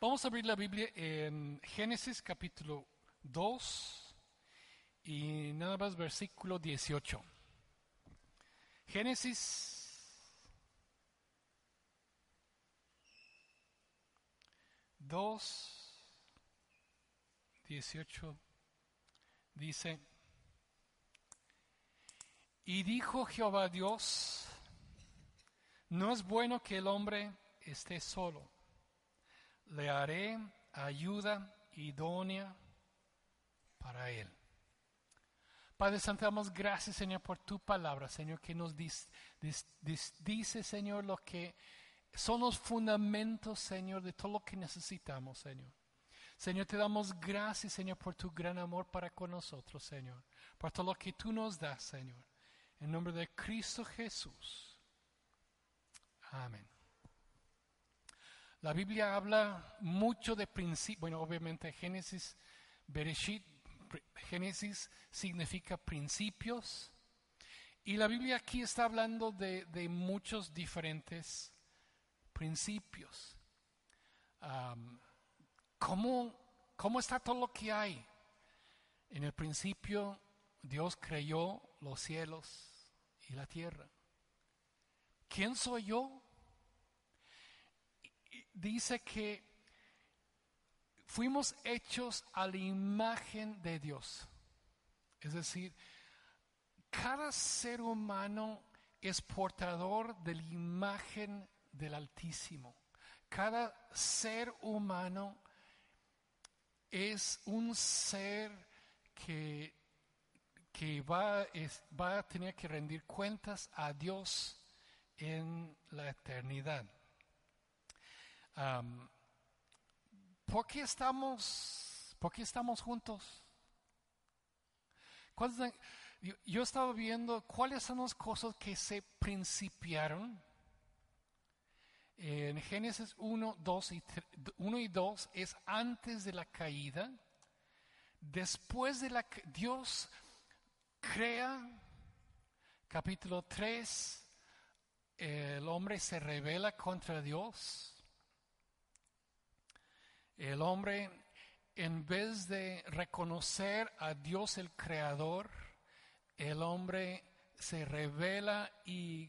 Vamos a abrir la Biblia en Génesis capítulo 2 y nada más versículo 18. Génesis 2, 18 dice, y dijo Jehová Dios, no es bueno que el hombre esté solo le haré ayuda idónea para él. Padre Santo, damos gracias, Señor, por tu palabra, Señor, que nos dice, Señor, lo que son los fundamentos, Señor, de todo lo que necesitamos, Señor. Señor, te damos gracias, Señor, por tu gran amor para con nosotros, Señor, por todo lo que tú nos das, Señor. En nombre de Cristo Jesús. Amén. La Biblia habla mucho de principios, bueno, obviamente Génesis, Bereshit, Génesis significa principios, y la Biblia aquí está hablando de, muchos diferentes principios. ¿cómo, ¿Cómo está todo lo que hay? En el principio Dios creyó los cielos y la tierra. ¿Quién soy yo? Dice que fuimos hechos a la imagen de Dios. Es decir, cada ser humano es portador de la imagen del Altísimo. Cada ser humano es un ser que, que va, va a tener que rendir cuentas a Dios en la eternidad. ¿Por, qué estamos, ¿Por qué estamos juntos? Yo, yo estaba viendo cuáles son las cosas que se principiaron. En Génesis 1, 2 y, 1 y 2 es antes de la caída. Después de la Dios crea, capítulo 3, el hombre se revela contra Dios. El hombre, en vez de reconocer a Dios el Creador, el hombre se revela y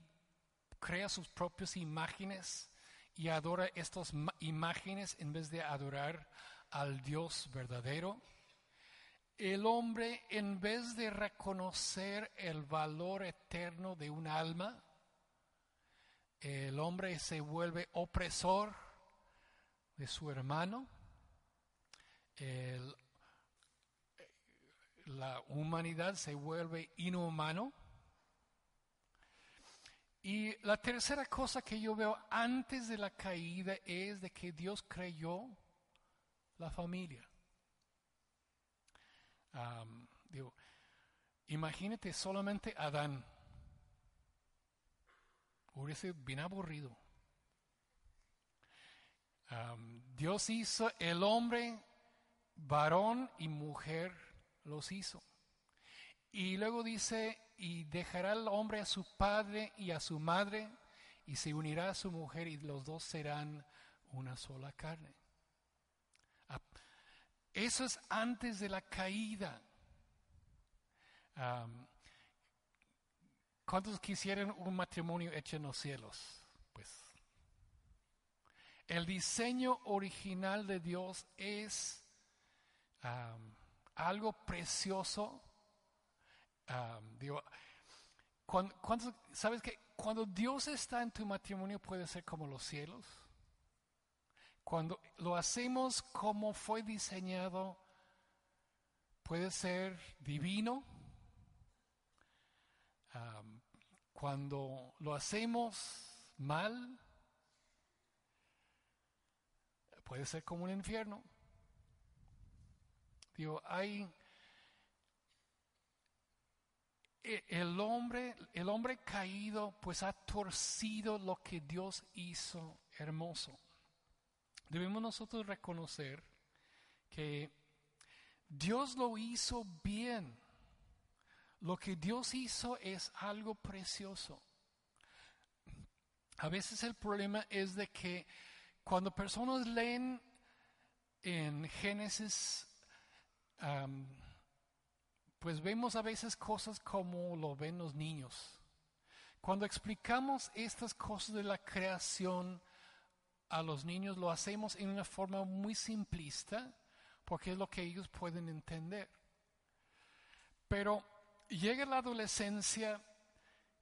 crea sus propias imágenes y adora estas imágenes en vez de adorar al Dios verdadero. El hombre, en vez de reconocer el valor eterno de un alma, el hombre se vuelve opresor de su hermano la humanidad se vuelve inhumano. Y la tercera cosa que yo veo antes de la caída es de que Dios creyó la familia. digo, imagínate solamente Adán. Hubiese bien aburrido. Dios hizo el hombre varón y mujer los hizo. Y luego dice, y dejará el hombre a su padre y a su madre, y se unirá a su mujer, y los dos serán una sola carne. Ah, eso es antes de la caída. ¿Cuántos quisieran un matrimonio hecho en los cielos? Pues el diseño original de Dios es algo precioso. digo, cuando, ¿Sabes que Cuando Dios está en tu matrimonio puede ser como los cielos. Cuando lo hacemos como fue diseñado, puede ser divino. cuando lo hacemos mal, puede ser como un infierno. Hay e, el hombre, el hombre caído, pues ha torcido lo que Dios hizo hermoso. Debemos nosotros reconocer que Dios lo hizo bien. Lo que Dios hizo es algo precioso. A veces el problema es de que cuando personas leen en Génesis, pues vemos a veces cosas como lo ven los niños. Cuando explicamos estas cosas de la creación a los niños, lo hacemos en una forma muy simplista, porque es lo que ellos pueden entender. Pero llega la adolescencia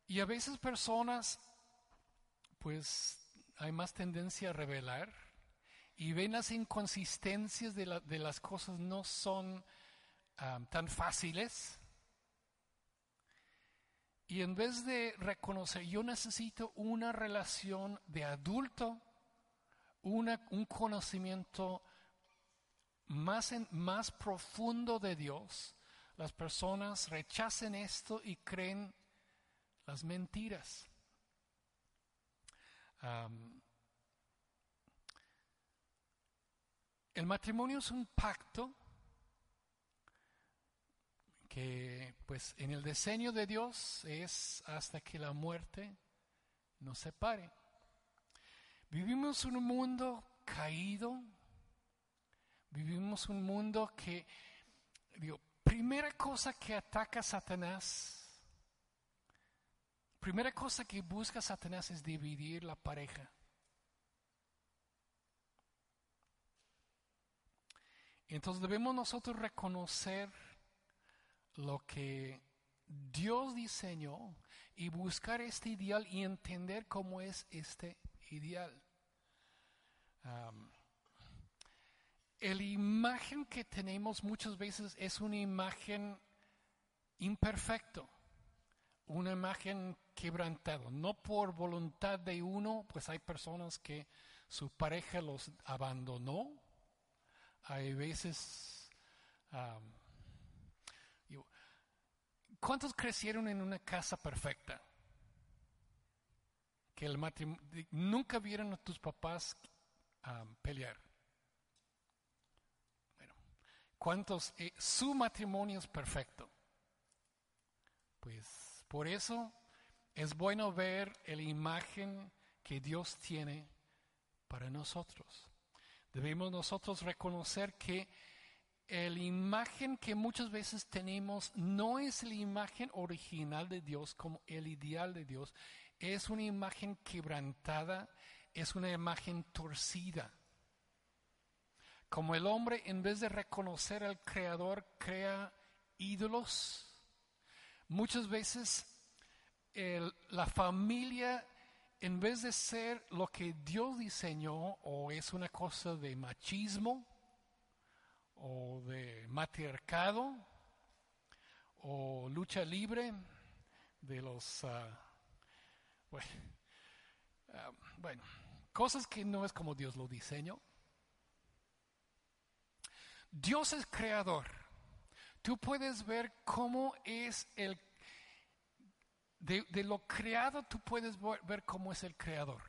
y a veces personas pues hay más tendencia a revelar y ven las inconsistencias de, las cosas no son tan fáciles. Y en vez de reconocer, yo necesito una relación de adulto, un conocimiento más, más profundo de Dios, las personas rechacen esto y creen las mentiras el matrimonio es un pacto que pues en el diseño de Dios es hasta que la muerte nos separe. Vivimos un mundo caído, vivimos un mundo que, digo, primera cosa que ataca Satanás Primera cosa que busca Satanás es dividir la pareja. Entonces debemos nosotros reconocer lo que Dios diseñó y buscar este ideal y entender cómo es este ideal. el imagen que tenemos muchas veces es una imagen imperfecto, una imagen quebrantado, no por voluntad de uno, pues hay personas que su pareja los abandonó, hay veces... ¿Cuántos crecieron en una casa perfecta? Que el matrimonio, nunca vieron a tus papás pelear. Bueno, ¿cuántos? Eh, su matrimonio es perfecto. Pues por eso es bueno ver la imagen que Dios tiene para nosotros. Debemos nosotros reconocer que la imagen que muchas veces tenemos no es la imagen original de Dios como el ideal de Dios, es una imagen quebrantada, es una imagen torcida. Como el hombre en vez de reconocer al Creador crea ídolos, muchas veces la familia, en vez de ser lo que Dios diseñó, o es una cosa de machismo, o de matriarcado, o lucha libre de los, ah, ah, bueno, cosas que no es como Dios lo diseñó. Dios es creador. Tú puedes ver cómo es el de, lo creado tú puedes ver cómo es el creador.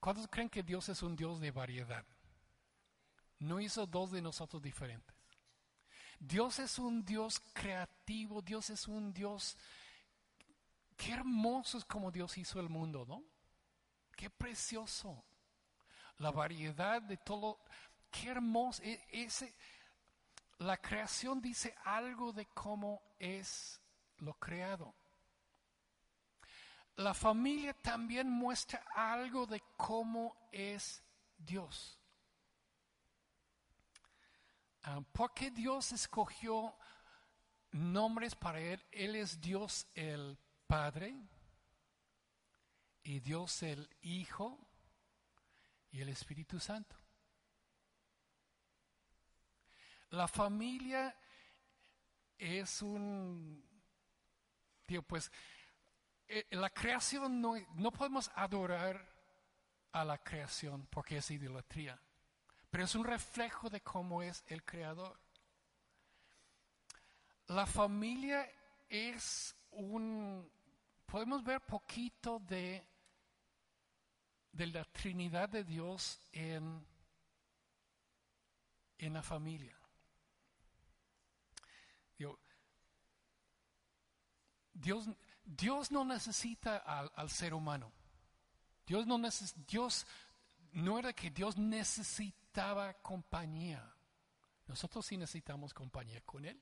¿Cuántos creen que Dios es un Dios de variedad? No hizo dos de nosotros diferentes. Dios es un Dios creativo, Dios es un Dios... Qué hermoso es como Dios hizo el mundo, ¿no? Qué precioso. La variedad de todo. Qué hermoso. E, ese, la creación dice algo de cómo es lo creado. La familia también muestra algo de cómo es Dios. Ah, ¿Por qué Dios escogió nombres para Él? Él es Dios el Padre y Dios el Hijo y el Espíritu Santo. La familia es un Digo, pues eh, la creación no, no podemos adorar a la creación porque es idolatría, pero es un reflejo de cómo es el creador. La familia es un, podemos ver poquito de, de la Trinidad de Dios en, en la familia. Dios, Dios no necesita al, ser humano. Dios no, Dios no era que Dios necesitaba compañía. Nosotros sí necesitamos compañía con Él.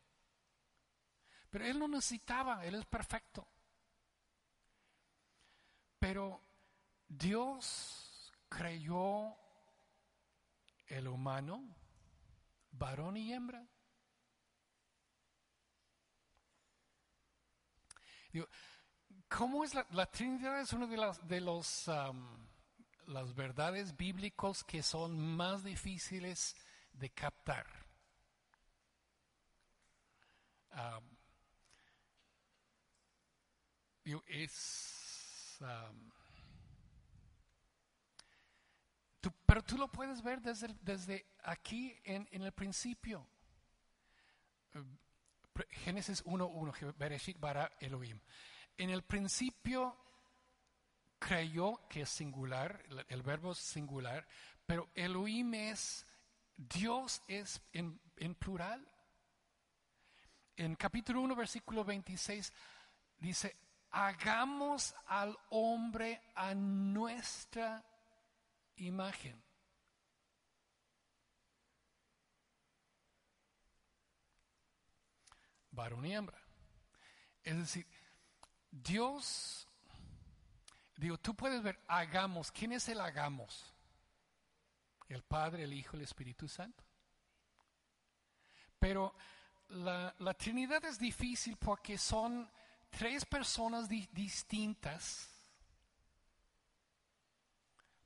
Pero Él no necesitaba, Él es perfecto. Pero Dios creyó el humano, varón y hembra. ¿Cómo es la, Trinidad? Es una de las, de los, las verdades bíblicos que son más difíciles de captar. es, pero tú lo puedes ver desde, desde aquí en, en el principio. Génesis 1.1, Bereshit bara Elohim. En el principio creyó que es singular, el verbo es singular, pero Elohim es, Dios es en, en plural. En capítulo 1, versículo 26, dice, hagamos al hombre a nuestra imagen. Varón y hembra. Es decir, Dios, digo, tú puedes ver, hagamos, ¿quién es el hagamos? El Padre, el Hijo, el Espíritu Santo. Pero la, Trinidad es difícil porque son tres personas distintas.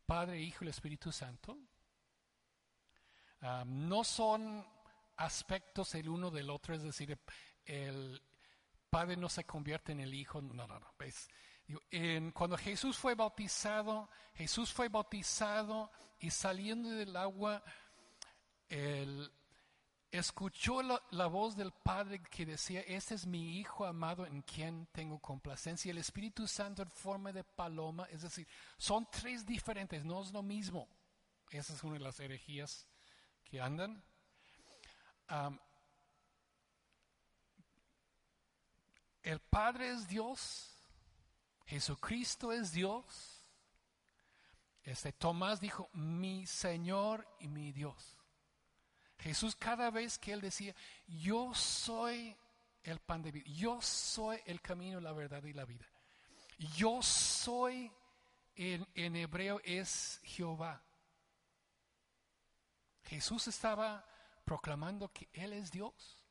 Padre, Hijo y el Espíritu Santo. Ah, no son aspectos el uno del otro, es decir, el Padre no se convierte en el Hijo. No, no, no. ¿ves? cuando Jesús fue bautizado, Jesús fue bautizado y saliendo del agua, él escuchó la, voz del Padre que decía, este es mi Hijo amado en quien tengo complacencia. El Espíritu Santo en forma de paloma, es decir, son tres diferentes, no es lo mismo. Esa es una de las herejías que andan. El Padre es Dios, Jesucristo es Dios. Este Tomás dijo, mi Señor y mi Dios. Jesús cada vez que él decía, yo soy el pan de vida, yo soy el camino, la verdad y la vida. Yo soy, en, en hebreo es Jehová. Jesús estaba proclamando que Él es Dios.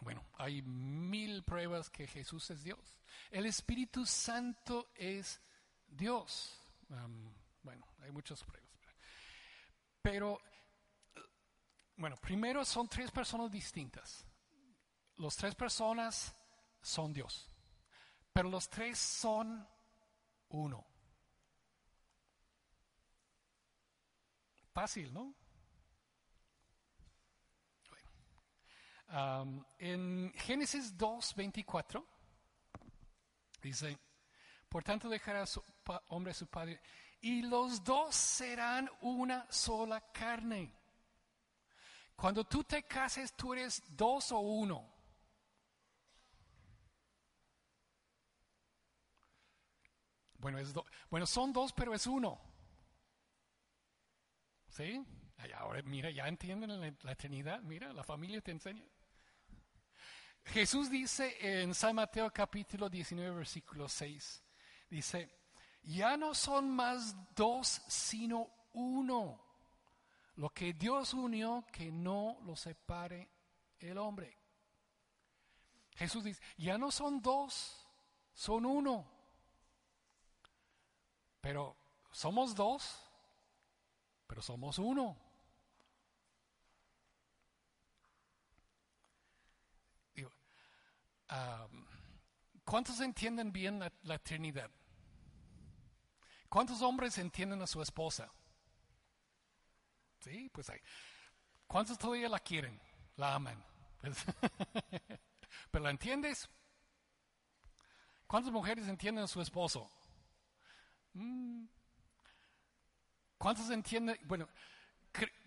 Bueno, hay mil pruebas que Jesús es Dios. El Espíritu Santo es Dios. bueno, hay muchas pruebas. Pero, bueno, primero son tres personas distintas. Los tres personas son Dios. Pero los tres son uno. Fácil, ¿no? En Génesis 2, 24, dice, por tanto dejará su hombre a su padre, y los dos serán una sola carne. Cuando tú te cases, tú eres dos o uno. Bueno, es bueno, son dos, pero es uno. ¿Sí? Ahora, mira, ya entienden la, la Trinidad. Mira, la familia te enseña. Jesús dice en San Mateo capítulo 19, versículo 6, dice, ya no son más dos, sino uno. Lo que Dios unió, que no lo separe el hombre. Jesús dice, ya no son dos, son uno. Pero somos dos, pero somos uno. ¿Cuántos entienden bien la, Trinidad? ¿Cuántos hombres entienden a su esposa? Sí, pues hay. ¿Cuántos todavía la quieren? La aman. ¿Pero la entiendes? ¿Cuántas mujeres entienden a su esposo? Mm. ¿Cuántos entienden? Bueno,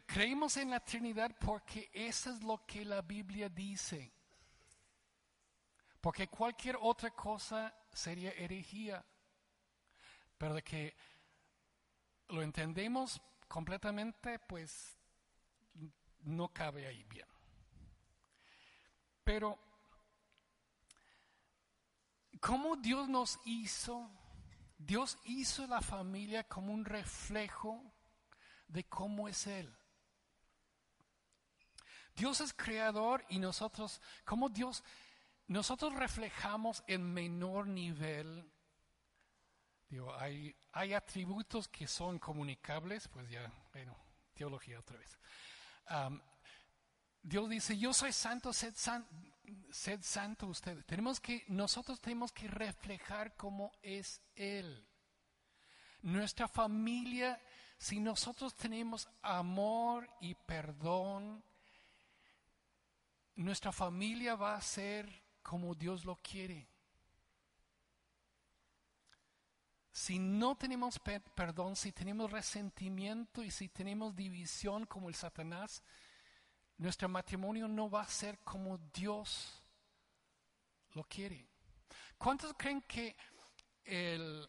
creemos en la Trinidad porque eso es lo que la Biblia dice. Porque cualquier otra cosa sería herejía. Pero de que lo entendemos completamente, pues no cabe ahí bien. Pero, ¿cómo Dios nos hizo? Dios hizo la familia como un reflejo de cómo es Él. Dios es creador y nosotros, como Dios, nosotros reflejamos en menor nivel. Digo, hay, atributos que son comunicables, pues ya, bueno, teología otra vez. Dios dice, yo soy santo, sed, sed santo ustedes. Tenemos que, nosotros tenemos que reflejar cómo es Él. Nuestra familia, si nosotros tenemos amor y perdón, nuestra familia va a ser como Dios lo quiere. Si no tenemos perdón, si tenemos resentimiento y si tenemos división como el Satanás, nuestro matrimonio no va a ser como Dios lo quiere. ¿Cuántos creen que el,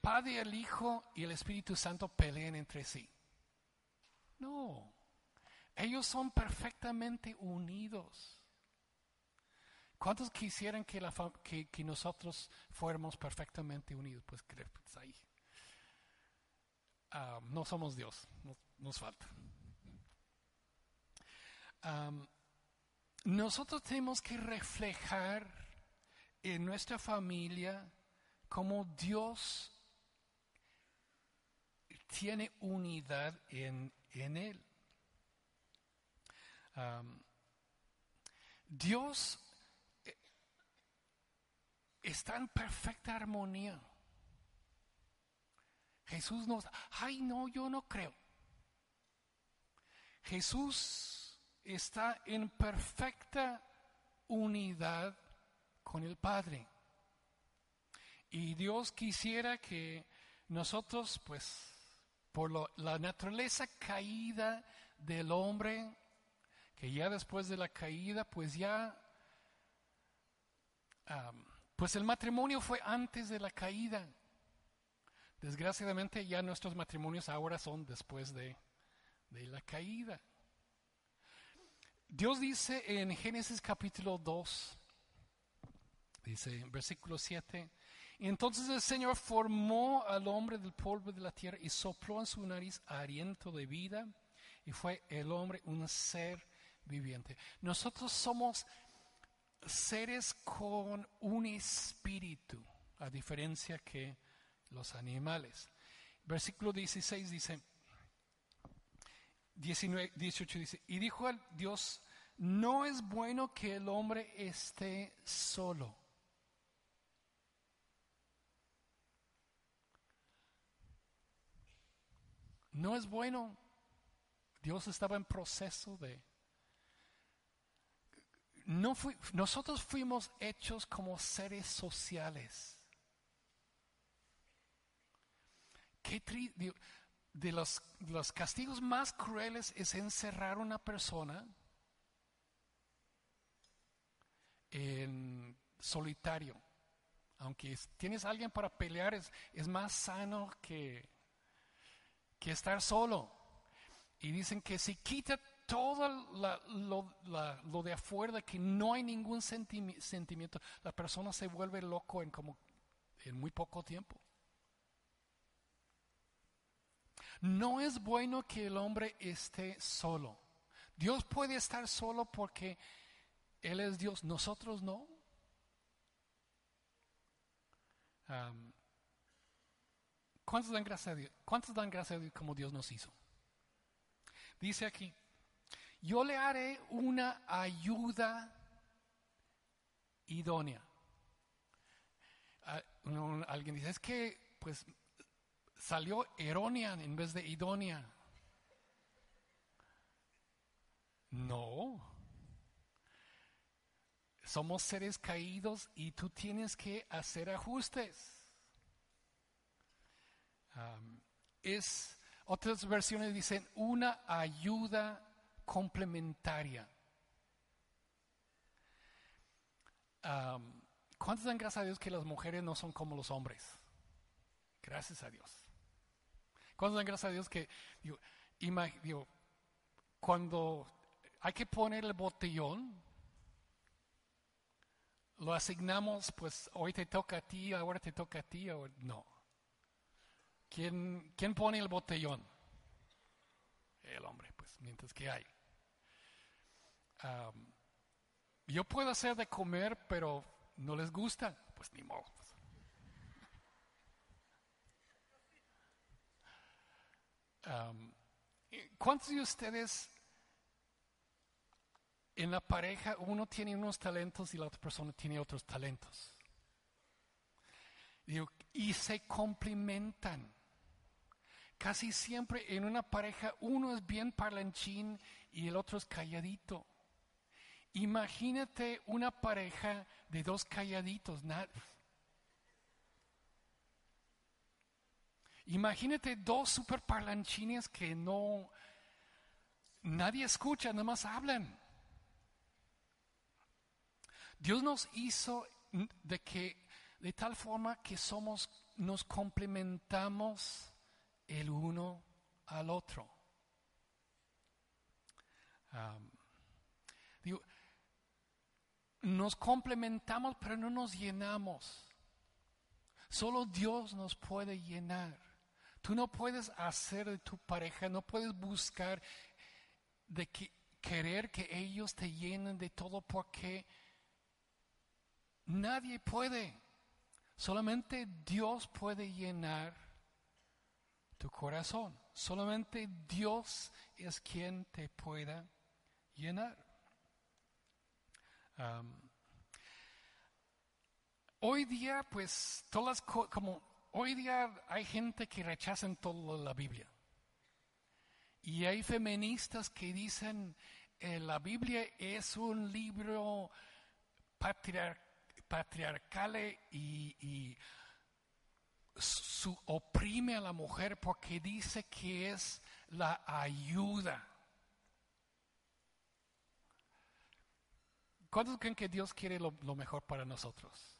Padre, el Hijo y el Espíritu Santo peleen entre sí? No, ellos son perfectamente unidos. ¿Cuántos quisieran que, la, que, nosotros fuéramos perfectamente unidos? Pues, pues ahí. Ah, no somos Dios, nos, falta. nosotros tenemos que reflejar en nuestra familia cómo Dios tiene unidad en, en Él. Dios está en perfecta armonía. Jesús nos, ay no, yo no creo. Jesús está en perfecta unidad con el Padre. Y Dios quisiera que nosotros, pues, por la naturaleza caída del hombre, que ya después de la caída, pues ya pues el matrimonio fue antes de la caída. Desgraciadamente ya nuestros matrimonios ahora son después de, la caída. Dios dice en Génesis capítulo 2, dice en versículo 7, entonces el Señor formó al hombre del polvo de la tierra y sopló en su nariz aliento de vida y fue el hombre un ser viviente. Nosotros somos seres con un espíritu, a diferencia que los animales. Versículo 16 dice, 19, 18 dice, y dijo Dios, no es bueno que el hombre esté solo. No es bueno. Dios estaba en proceso de no nosotros fuimos hechos como seres sociales. de los, los castigos más crueles es encerrar a una persona en solitario. Aunque tienes alguien para pelear, es, es más sano que, que estar solo. Y dicen que si quita todo lo, de afuera, que no hay ningún sentimiento, la persona se vuelve loco en, como, en muy poco tiempo. No es bueno que el hombre esté solo. Dios puede estar solo porque Él es Dios, nosotros no. ¿Cuántos dan gracias a Dios? ¿Cuántos dan gracias a Dios como Dios nos hizo? Dice aquí, yo le haré una ayuda idónea. Ah, alguien dice, es que, pues, salió errónea en vez de idónea. No. Somos seres caídos y tú tienes que hacer ajustes. es, otras versiones dicen una ayuda complementaria. ¿Cuántos dan gracias a Dios que las mujeres no son como los hombres? Gracias a Dios. ¿Cuántos dan gracias a Dios que, digo, cuando hay que poner el botellón, lo asignamos, pues hoy te toca a ti, ahora te toca a ti, o no. ¿Quién, ¿Quién pone el botellón? El hombre, pues, mientras que hay. Yo puedo hacer de comer, pero no les gusta, pues ni modo. ¿Cuántos de ustedes en la pareja uno tiene unos talentos y la otra persona tiene otros talentos? y se complementan. Casi siempre en una pareja uno es bien parlanchín y el otro es calladito. Imagínate una pareja de dos calladitos. Imagínate dos super parlanchines que no, nadie escucha, nada más hablan. Dios nos hizo de que, de tal forma que somos, nos complementamos el uno al otro. Nos complementamos, pero no nos llenamos. Solo Dios nos puede llenar. Tú no puedes hacer de tu pareja, no puedes buscar de que, querer que ellos te llenen de todo porque nadie puede. Solamente Dios puede llenar tu corazón. Solamente Dios es quien te pueda llenar. Hoy día, pues, todas como hoy día hay gente que rechazan toda la Biblia. Y hay feministas que dicen eh, la Biblia es un libro patriarcal y, y oprime a la mujer porque dice que es la ayuda. ¿Cuántos creen que Dios quiere lo mejor para nosotros?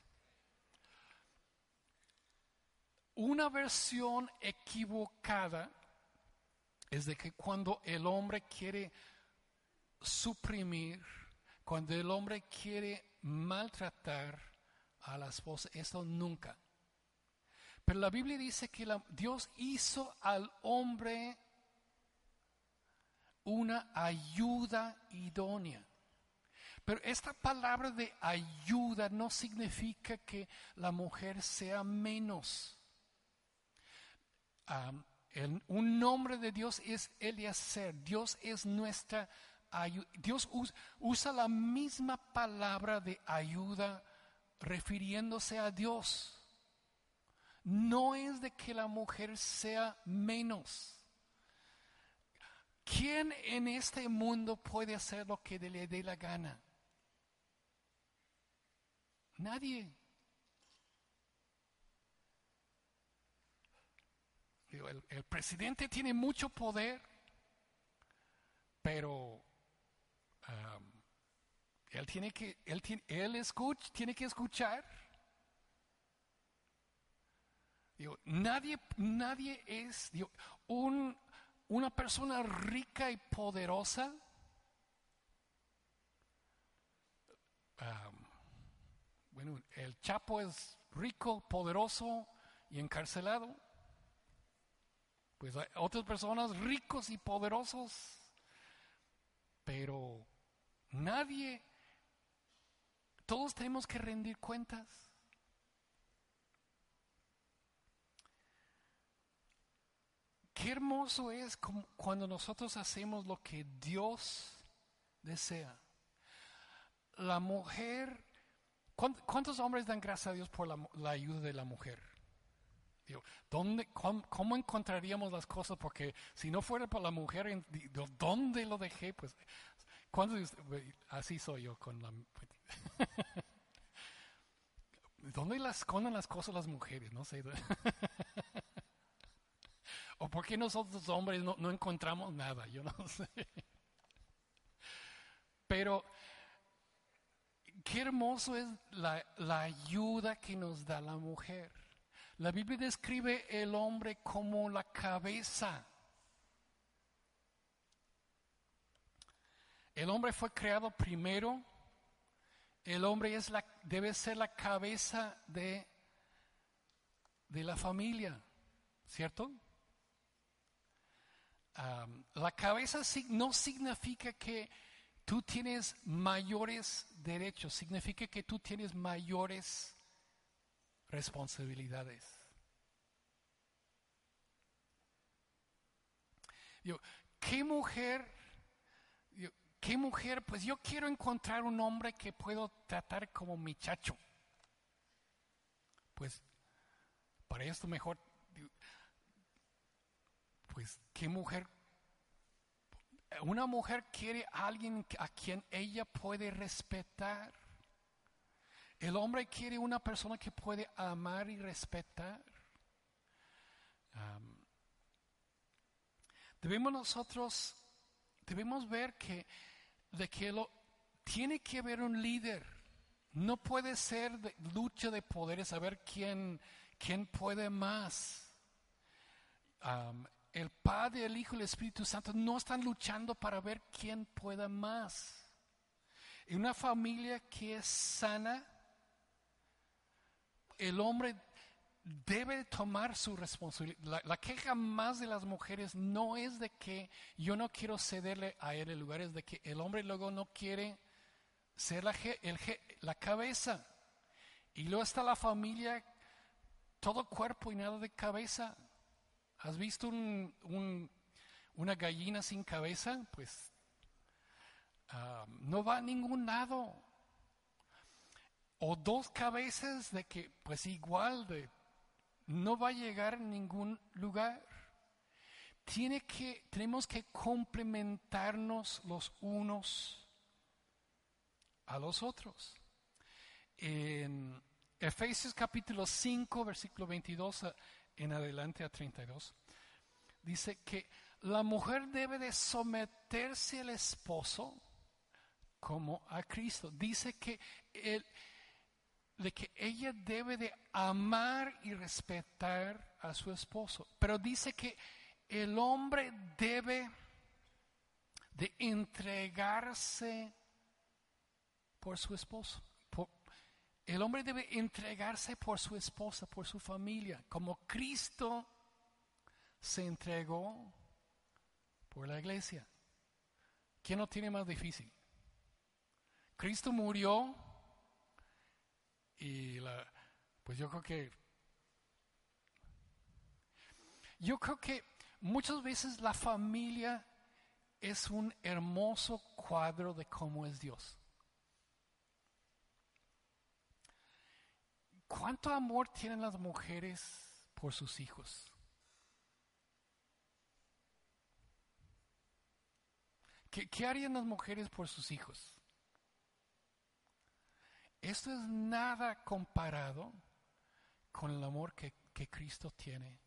Una versión equivocada es de que cuando el hombre quiere suprimir, cuando el hombre quiere maltratar a la esposa, eso nunca. Pero la Biblia dice que Dios hizo al hombre una ayuda idónea. Pero esta palabra de ayuda no significa que la mujer sea menos un nombre de Dios es Eliezer. Dios es nuestra ayuda. Dios usa la misma palabra de ayuda refiriéndose a Dios. No es de que la mujer sea menos. ¿Quién en este mundo puede hacer lo que le dé la gana? Nadie. El, presidente tiene mucho poder, pero él tiene que, él, él escucha, tiene que escuchar. nadie, nadie es un, una persona rica y poderosa. bueno, el Chapo es rico, poderoso y encarcelado pues otras personas ricos y poderosos, pero nadie, todos tenemos que rendir cuentas. Qué hermoso es cuando nosotros hacemos lo que Dios desea. La mujer, ¿cuántos hombres dan gracias a Dios por la, ayuda de la mujer? ¿Dónde, cómo, encontraríamos las cosas? Porque si no fuera por la mujer, ¿dónde lo dejé? Pues, así soy yo con la... ¿Dónde las esconden las cosas las mujeres? No sé. ¿O por qué nosotros hombres no, no encontramos nada? Yo no sé. Pero qué hermoso es la, la, ayuda que nos da la mujer. La Biblia describe el hombre como la cabeza. El hombre fue creado primero. El hombre es la, debe ser la cabeza de, de la familia, ¿cierto? la cabeza no significa que tú tienes mayores derechos, significa que tú tienes mayores responsabilidades. ¿Qué mujer? ¿Qué mujer? Pues yo quiero encontrar un hombre que puedo tratar como mi chacho. Pues para esto mejor, pues, ¿qué mujer una mujer quiere a alguien a quien ella puede respetar. El hombre quiere una persona que puede amar y respetar. debemos nosotros, debemos ver que de que lo, tiene que haber un líder. No puede ser lucha de poderes, saber quién, quién puede más el Padre, el Hijo y el Espíritu Santo no están luchando para ver quién pueda más. En una familia que es sana, el hombre debe tomar su responsabilidad. La, queja más de las mujeres no es de que yo no quiero cederle a él el lugar, es de que el hombre luego no quiere ser la, la cabeza. Y luego está la familia, todo cuerpo y nada de cabeza. ¿Has visto una gallina sin cabeza? Pues ah, no va a ningún lado. O dos cabezas de que, pues igual, de, no va a llegar a ningún lugar. Tiene que, tenemos que complementarnos los unos a los otros. En Efesios capítulo 5, versículo 22 en adelante a 32, dice que la mujer debe de someterse al esposo como a Cristo. Dice que, el, de que ella debe de amar y respetar a su esposo. Pero dice que el hombre debe de entregarse por su esposo. El hombre debe entregarse por su esposa, por su familia, como Cristo se entregó por la iglesia. ¿Quién lo tiene más difícil? Cristo murió y la, pues yo creo que yo creo que muchas veces la familia es un hermoso cuadro de cómo es Dios. ¿Cuánto amor tienen las mujeres por sus hijos? ¿Qué, harían las mujeres por sus hijos? Esto es nada comparado con el amor que, Cristo tiene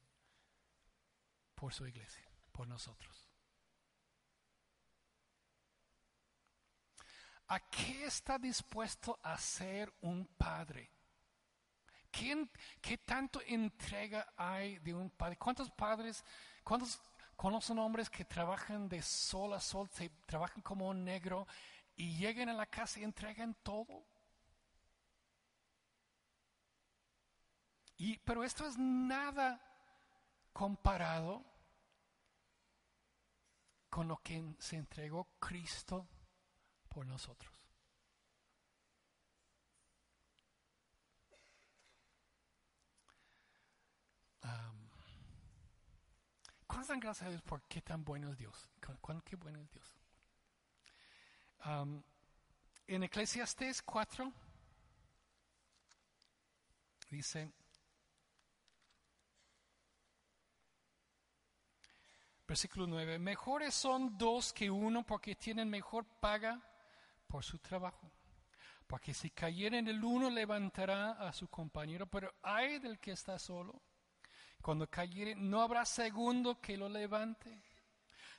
por su iglesia, por nosotros. ¿A qué está dispuesto a ser un padre? ¿Qué tanto entrega hay de un padre? ¿Cuántos padres, cuántos conocen hombres que trabajan de sol a sol, trabajan como un negro y llegan a la casa y entregan todo? Y, pero esto es nada comparado con lo que se entregó Cristo por nosotros. ¿Cuántas dan gracias a Dios por qué tan bueno es Dios? ¿Cuán, qué bueno es Dios? en Eclesiastes 4 dice, Versículo 9. Mejores son dos que uno porque tienen mejor paga por su trabajo. Porque si cayeren el uno levantará a su compañero, pero hay del que está solo. Cuando cayere no habrá segundo que lo levante.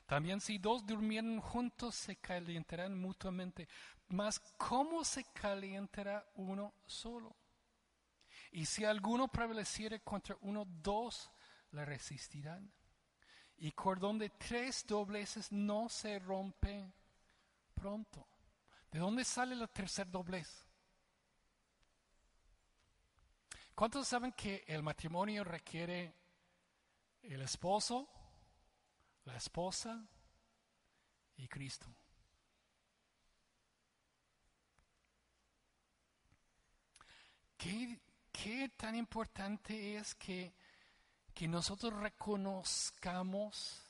También si dos durmieran juntos se calentarán mutuamente. Mas ¿cómo se calentará uno solo? Y si alguno prevaleciere contra uno, dos le resistirán. Y cordón de tres dobleces no se rompe pronto. ¿De dónde sale la tercer doblez? ¿Cuántos saben que el matrimonio requiere el esposo, la esposa y Cristo? ¿Qué, qué tan importante es que, que nosotros reconozcamos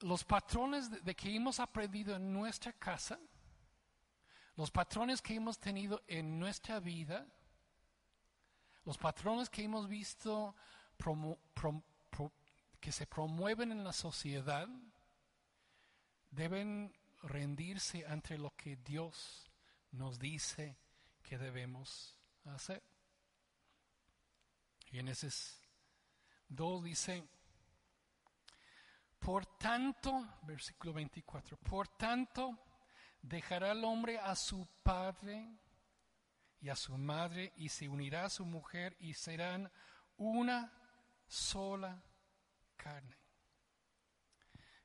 los patrones de, que hemos aprendido en nuestra casa, los patrones que hemos tenido en nuestra vida, los patrones que hemos visto que se promueven en la sociedad, deben rendirse ante lo que Dios nos dice que debemos hacer. Génesis 2 dice, por tanto, versículo 24, por tanto dejará el hombre a su padre y a su madre y se unirá a su mujer y serán una sola carne.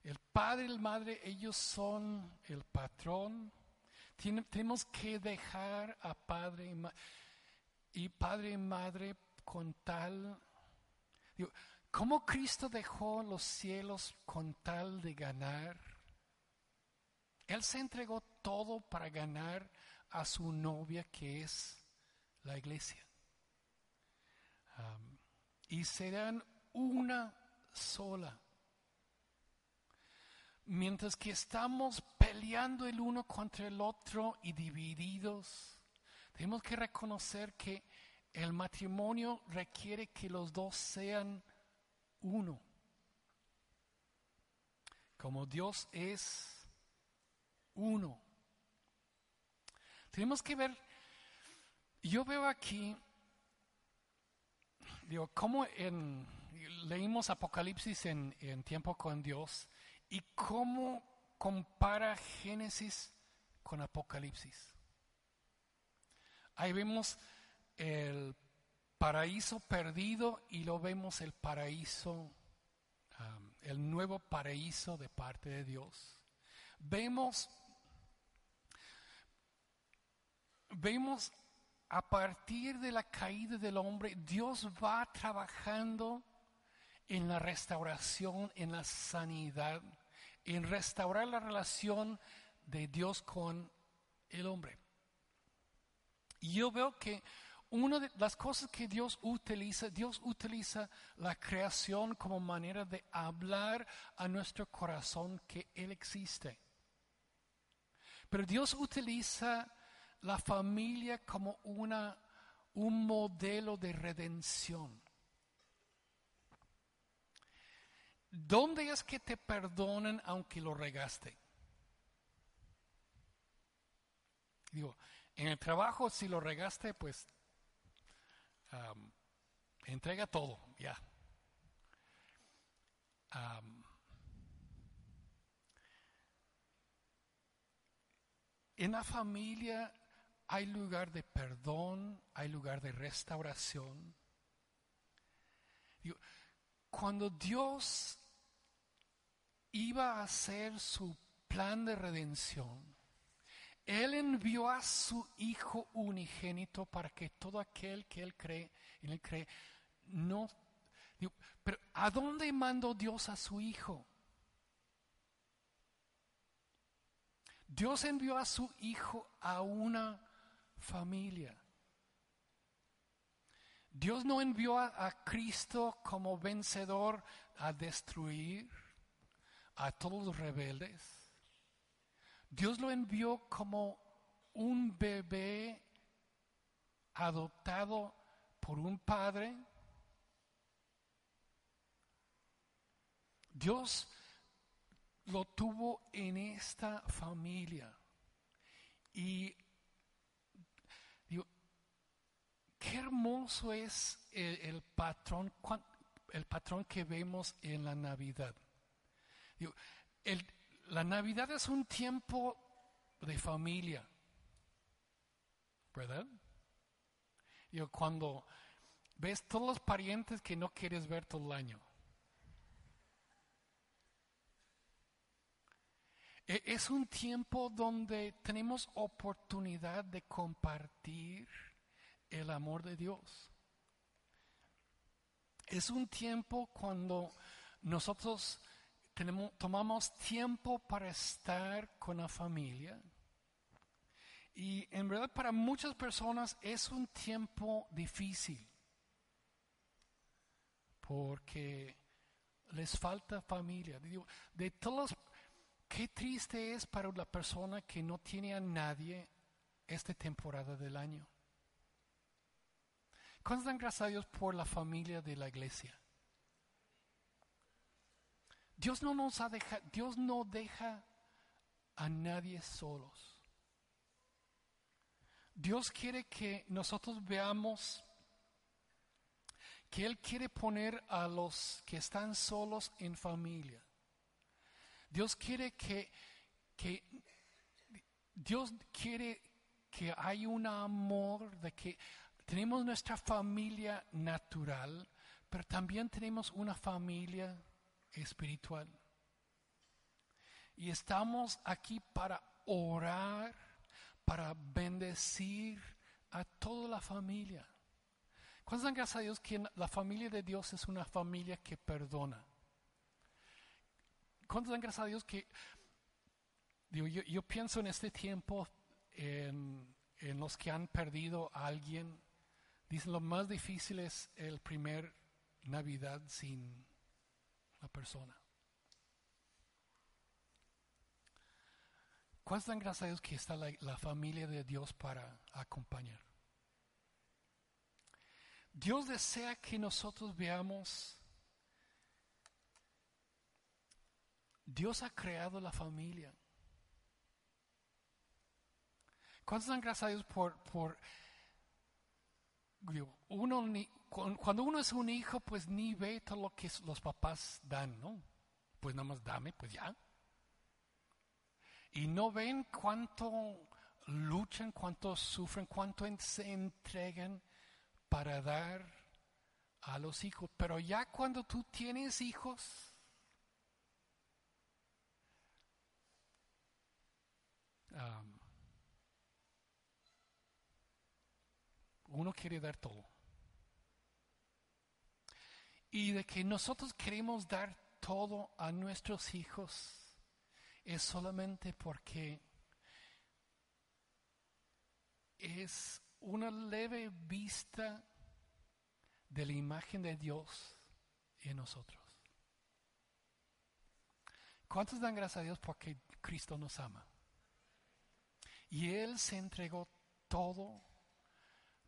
El padre y la madre, ellos son el patrón. tenemos que dejar a padre y, y padre y madre con tal... Digo, ¿Cómo Cristo dejó los cielos con tal de ganar? Él se entregó todo para ganar a su novia que es la iglesia. y serán una sola. Mientras que estamos peleando el uno contra el otro y divididos, tenemos que reconocer que el matrimonio requiere que los dos sean uno. Como Dios es uno. Tenemos que ver, yo veo aquí, digo, cómo en, leímos Apocalipsis en, en tiempo con Dios y cómo compara Génesis con Apocalipsis. Ahí vemos el paraíso perdido y lo vemos el paraíso, el nuevo paraíso de parte de Dios. Vemos, vemos a partir de la caída del hombre, Dios va trabajando en la restauración, en la sanidad, en restaurar la relación de Dios con el hombre. Y yo veo que una de las cosas que Dios utiliza, Dios utiliza la creación como manera de hablar a nuestro corazón que Él existe. Pero Dios utiliza la familia como una, un modelo de redención. ¿Dónde es que te perdonan aunque lo regaste? Digo, en el trabajo si lo regaste, pues entrega todo, ya. en la familia hay lugar de perdón, hay lugar de restauración. Cuando Dios iba a hacer su plan de redención, él envió a su Hijo unigénito para que todo aquel que Él cree, en Él cree, no... pero ¿a dónde mandó Dios a su Hijo? Dios envió a su Hijo a una familia. Dios no envió a, Cristo como vencedor a destruir a todos los rebeldes. Dios lo envió como un bebé adoptado por un padre Dios lo tuvo en esta familia. Y digo, qué hermoso es el, patrón, el patrón que vemos en la Navidad. Digo, la Navidad es un tiempo de familia, ¿verdad? Digo, cuando ves todos los parientes que no quieres ver todo el año. E, es un tiempo donde tenemos oportunidad de compartir el amor de Dios. Es un tiempo cuando nosotros tenemos, tomamos tiempo para estar con la familia. Y en verdad para muchas personas es un tiempo difícil porque les falta familia. De todos Qué triste es para la persona que no tiene a nadie esta temporada del año. ¿Cuántos dan gracias a Dios por la familia de la iglesia? Dios no nos ha dejado, Dios no deja a nadie solos. Dios quiere que nosotros veamos que Él quiere poner a los que están solos en familia. Dios quiere que, que Dios quiere que haya un amor de que tenemos nuestra familia natural, pero también tenemos una familia espiritual. Y estamos aquí para orar, para bendecir a toda la familia. ¿Cuántos dan gracias a Dios que la familia de Dios es una familia que perdona? ¿Cuántos dan gracias a Dios que digo, yo, pienso en este tiempo en, en, los que han perdido a alguien? Dicen lo más difícil es el primer Navidad sin la persona. ¿Cuántos dan gracias a Dios que está la, la familia de Dios para acompañar? Dios desea que nosotros veamos Dios ha creado la familia. ¿Cuántos dan gracias a Dios por, por uno cuando uno es un hijo, pues ni ve todo lo que los papás dan, ¿no? Pues nada más dame, pues ya. Y no ven cuánto luchan, cuánto sufren, cuánto se entregan para dar a los hijos. Pero ya cuando tú tienes hijos, uno quiere dar todo. Y de que nosotros queremos dar todo a nuestros hijos es solamente porque es una leve vista de la imagen de Dios en nosotros. ¿Cuántos dan gracias a Dios porque Cristo nos ama? Y Él se entregó todo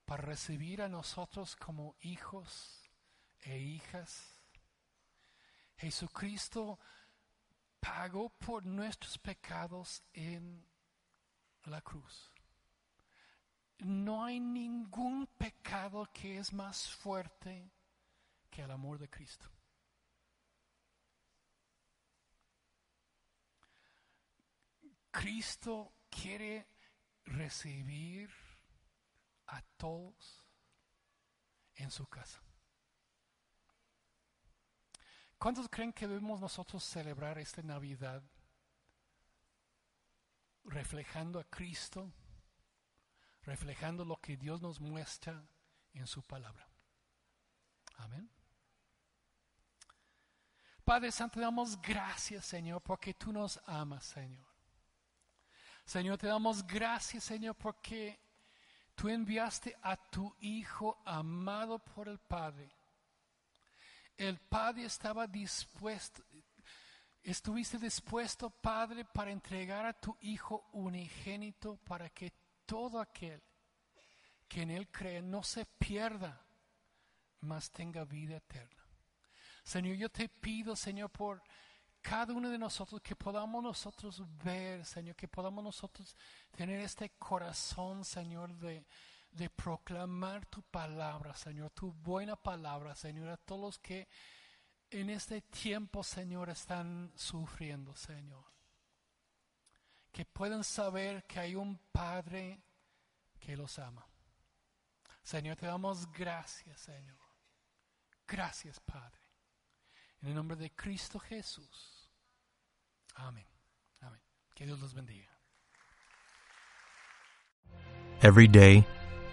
para recibir a nosotros como hijos e hijas. Jesucristo pagó por nuestros pecados en la cruz. No hay ningún pecado que es más fuerte que el amor de Cristo. Cristo quiere recibir a todos en su casa. ¿Cuántos creen que debemos nosotros celebrar esta Navidad reflejando a Cristo, reflejando lo que Dios nos muestra en su palabra? Amén. Padre Santo, damos gracias, Señor, porque tú nos amas, Señor. Señor, te damos gracias, Señor, porque tú enviaste a tu Hijo amado por el Padre. El Padre estaba dispuesto, estuviste dispuesto, Padre, para entregar a tu Hijo unigénito para que todo aquel que en Él cree no se pierda, mas tenga vida eterna. Señor, yo te pido, Señor, por cada uno de nosotros, que podamos nosotros ver, Señor, que podamos nosotros tener este corazón, Señor, de, de proclamar tu palabra, Señor, tu buena palabra, Señor, a todos los que en este tiempo, Señor, están sufriendo, Señor. Que puedan saber que hay un Padre que los ama. Señor, te damos gracias, Señor. Gracias, Padre. En el nombre de Cristo Jesús. Amén. Amén. Que Dios los bendiga. Every day,